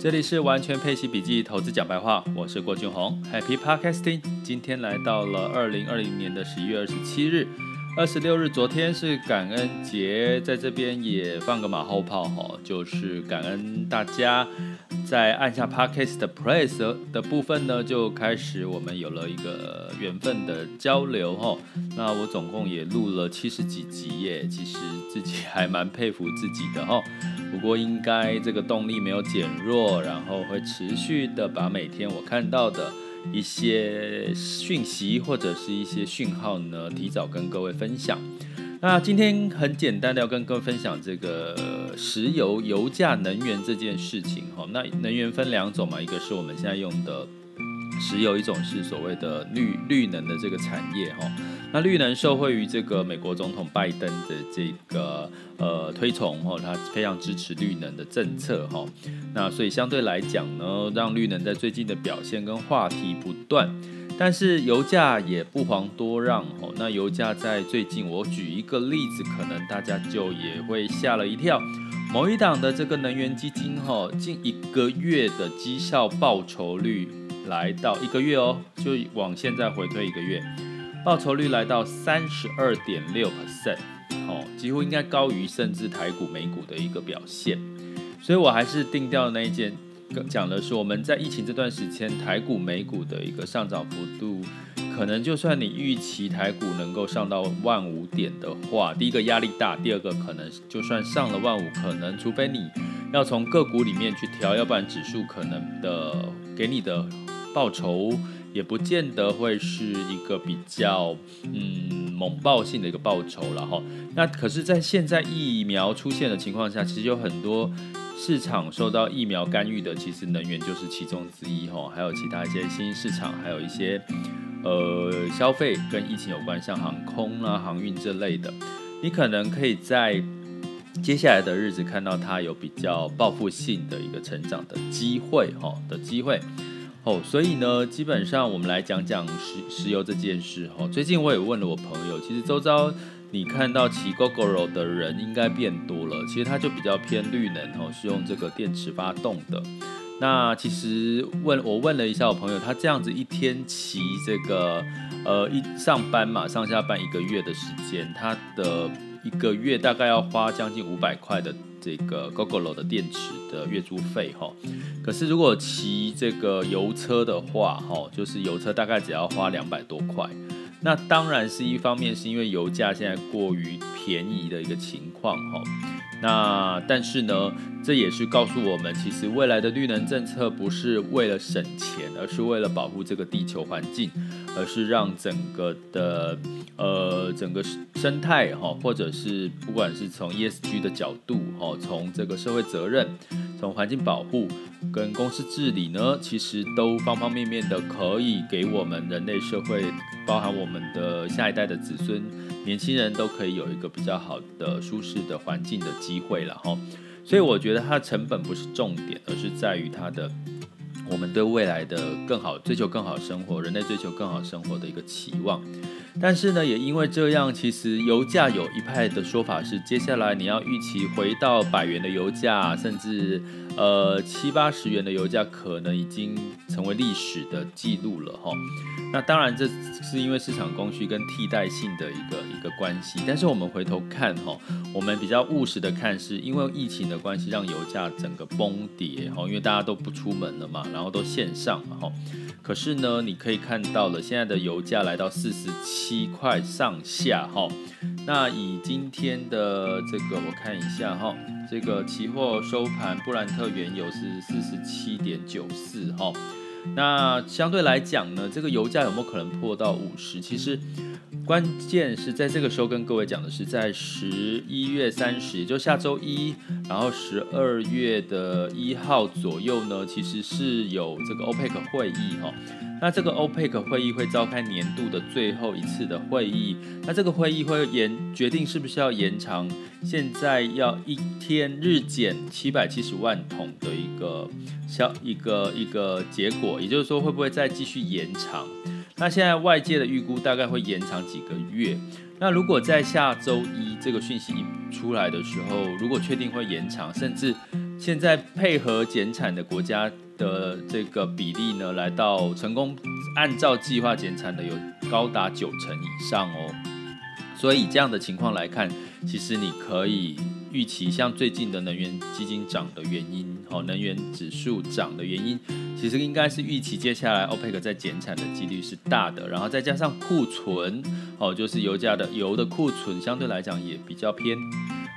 这里是完全配息笔记投资讲白话，我是郭俊宏，Happy Podcasting。今天来到了二零二零年的十一月二十七日，二十六日，昨天是感恩节，在这边也放个马后炮哈，就是感恩大家。在按下 Podcast Press 的部分呢，就开始我们有了一个缘分的交流哈。那我总共也录了七十几集耶，其实自己还蛮佩服自己的哈。不过应该这个动力没有减弱，然后会持续的把每天我看到的一些讯息或者是一些讯号呢，提早跟各位分享。那今天很简单的要跟各位分享这个石油、油价、能源这件事情哈。那能源分两种嘛，一个是我们现在用的石油，一种是所谓的绿绿能的这个产业哈。那绿能受惠于这个美国总统拜登的这个呃推崇哈，他非常支持绿能的政策哈。那所以相对来讲呢，让绿能在最近的表现跟话题不断。但是油价也不遑多让哦。那油价在最近，我举一个例子，可能大家就也会吓了一跳。某一档的这个能源基金哈，近一个月的绩效报酬率来到一个月哦，就往现在回推一个月，报酬率来到三十二点六 percent，哦，几乎应该高于甚至台股、美股的一个表现。所以我还是定调那一件。讲的是我们在疫情这段时间，台股、美股的一个上涨幅度，可能就算你预期台股能够上到万五点的话，第一个压力大，第二个可能就算上了万五，可能除非你要从个股里面去调，要不然指数可能的给你的报酬也不见得会是一个比较嗯猛爆性的一个报酬了哈。那可是，在现在疫苗出现的情况下，其实有很多。市场受到疫苗干预的，其实能源就是其中之一哈，还有其他一些新兴市场，还有一些呃消费跟疫情有关，像航空啊、航运这类的，你可能可以在接下来的日子看到它有比较报复性的一个成长的机会哈的机会哦，所以呢，基本上我们来讲讲石石油这件事哈。最近我也问了我朋友，其实周遭。你看到骑 Gogoro 的人应该变多了，其实它就比较偏绿能哦，是用这个电池发动的。那其实问我问了一下我朋友，他这样子一天骑这个呃一上班嘛，上下班一个月的时间，他的一个月大概要花将近五百块的这个 Gogoro 的电池的月租费哈。可是如果骑这个油车的话哈，就是油车大概只要花两百多块。那当然是一方面，是因为油价现在过于便宜的一个情况哈。那但是呢，这也是告诉我们，其实未来的绿能政策不是为了省钱，而是为了保护这个地球环境，而是让整个的呃整个生态哈，或者是不管是从 ESG 的角度哈，从这个社会责任。从环境保护跟公司治理呢，其实都方方面面的可以给我们人类社会，包含我们的下一代的子孙、年轻人都可以有一个比较好的、舒适的环境的机会了哈。所以我觉得它的成本不是重点，而是在于它的我们对未来的更好追求、更好生活，人类追求更好生活的一个期望。但是呢，也因为这样，其实油价有一派的说法是，接下来你要预期回到百元的油价，甚至呃七八十元的油价，可能已经成为历史的记录了哈。那当然，这是因为市场供需跟替代性的一个一个关系。但是我们回头看哈，我们比较务实的看，是因为疫情的关系，让油价整个崩跌哈，因为大家都不出门了嘛，然后都线上哈。可是呢，你可以看到了，现在的油价来到四十七块上下哈。那以今天的这个我看一下哈，这个期货收盘，布兰特原油是四十七点九四哈。那相对来讲呢，这个油价有没有可能破到五十？其实关键是在这个时候跟各位讲的是，在十一月三十，也就下周一，然后十二月的一号左右呢，其实是有这个 OPEC 会议哈。那这个 OPEC 会议会召开年度的最后一次的会议，那这个会议会延决定是不是要延长现在要一天日减七百七十万桶的一个消一个一个结果，也就是说会不会再继续延长？那现在外界的预估大概会延长几个月。那如果在下周一这个讯息出来的时候，如果确定会延长，甚至现在配合减产的国家的这个比例呢，来到成功按照计划减产的有高达九成以上哦。所以这样的情况来看，其实你可以预期，像最近的能源基金涨的原因，哦，能源指数涨的原因，其实应该是预期接下来 OPEC 在减产的几率是大的，然后再加上库存，哦，就是油价的油的库存相对来讲也比较偏，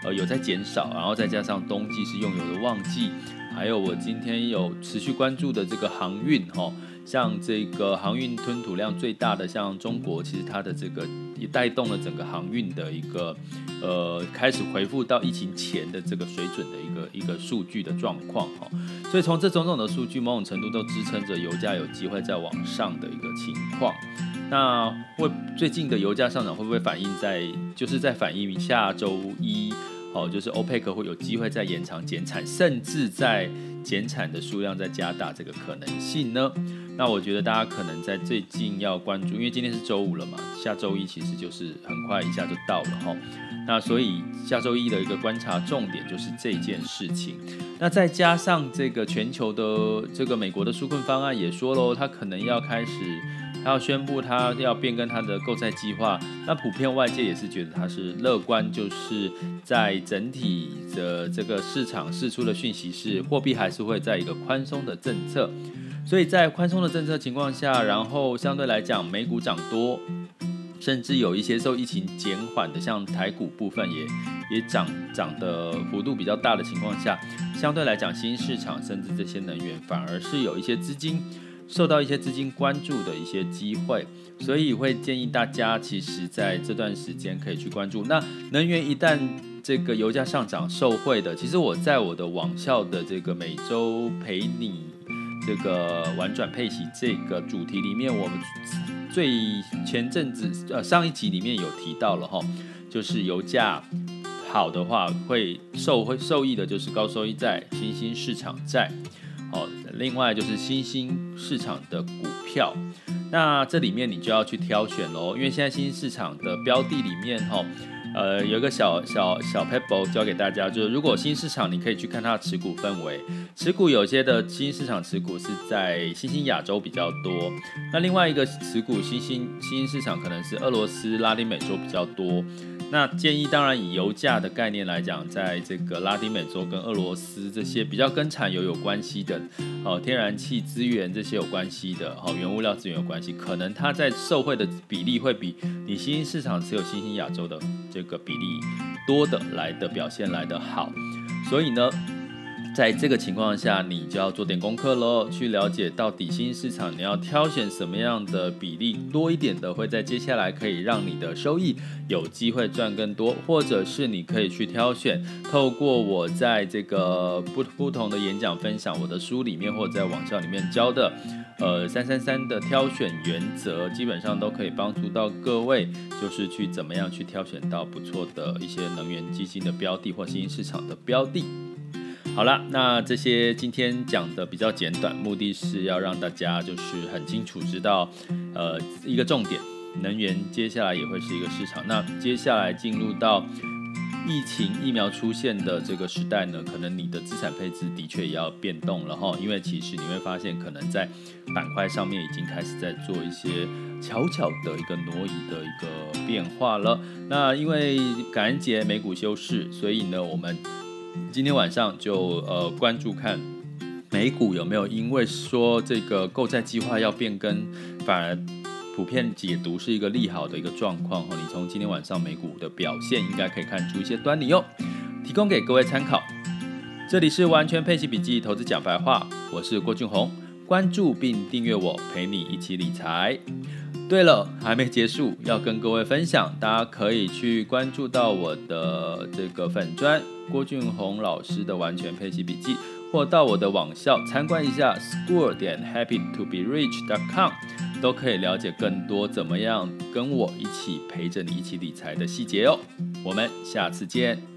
呃，有在减少，然后再加上冬季是用油的旺季，还有我今天有持续关注的这个航运，哈。像这个航运吞吐量最大的，像中国，其实它的这个也带动了整个航运的一个呃开始回复到疫情前的这个水准的一个一个数据的状况哈。所以从这种种的数据，某种程度都支撑着油价有机会再往上的一个情况。那会最近的油价上涨会不会反映在就是在反映下周一？哦，就是欧佩克会有机会再延长减产，甚至在减产的数量再加大这个可能性呢？那我觉得大家可能在最近要关注，因为今天是周五了嘛，下周一其实就是很快一下就到了哈。那所以下周一的一个观察重点就是这件事情。那再加上这个全球的这个美国的纾困方案也说喽，他可能要开始。他要宣布，他要变更他的购债计划。那普遍外界也是觉得他是乐观，就是在整体的这个市场释出的讯息是，货币还是会在一个宽松的政策。所以在宽松的政策情况下，然后相对来讲，美股涨多，甚至有一些受疫情减缓的，像台股部分也也涨涨的幅度比较大的情况下，相对来讲，新市场甚至这些能源反而是有一些资金。受到一些资金关注的一些机会，所以会建议大家，其实在这段时间可以去关注。那能源一旦这个油价上涨受惠的，其实我在我的网校的这个每周陪你这个玩转配息这个主题里面，我们最前阵子呃上一集里面有提到了哈，就是油价好的话会受会受益的就是高收益债、新兴市场债。哦，另外就是新兴市场的股票，那这里面你就要去挑选喽，因为现在新兴市场的标的里面，哈，呃，有一个小小小 pebble 教给大家，就是如果新市场你可以去看它的持股氛围，持股有些的新市场持股是在新兴亚洲比较多，那另外一个持股新兴新兴市场可能是俄罗斯、拉丁美洲比较多。那建议当然以油价的概念来讲，在这个拉丁美洲跟俄罗斯这些比较跟产油有关系的，哦，天然气资源这些有关系的，哦，原物料资源有关系，可能它在受惠的比例会比你新兴市场持有新兴亚洲的这个比例多的来的表现来的好，所以呢。在这个情况下，你就要做点功课喽，去了解到底新市场你要挑选什么样的比例多一点的，会在接下来可以让你的收益有机会赚更多，或者是你可以去挑选，透过我在这个不不同的演讲分享，我的书里面或者在网校里面教的，呃，三三三的挑选原则，基本上都可以帮助到各位，就是去怎么样去挑选到不错的一些能源基金的标的或新兴市场的标的。好了，那这些今天讲的比较简短，目的是要让大家就是很清楚知道，呃，一个重点，能源接下来也会是一个市场。那接下来进入到疫情疫苗出现的这个时代呢，可能你的资产配置的确也要变动了哈，因为其实你会发现，可能在板块上面已经开始在做一些悄悄的一个挪移的一个变化了。那因为感恩节美股休市，所以呢，我们。今天晚上就呃关注看美股有没有因为说这个购债计划要变更，反而普遍解读是一个利好的一个状况哈。你从今天晚上美股的表现应该可以看出一些端倪哟，提供给各位参考。这里是完全配息笔记投资讲白话，我是郭俊宏，关注并订阅我，陪你一起理财。对了，还没结束，要跟各位分享，大家可以去关注到我的这个粉砖郭俊宏老师的完全配习笔记，或到我的网校参观一下 school 点 happy to be rich dot com，都可以了解更多怎么样跟我一起陪着你一起理财的细节哦。我们下次见。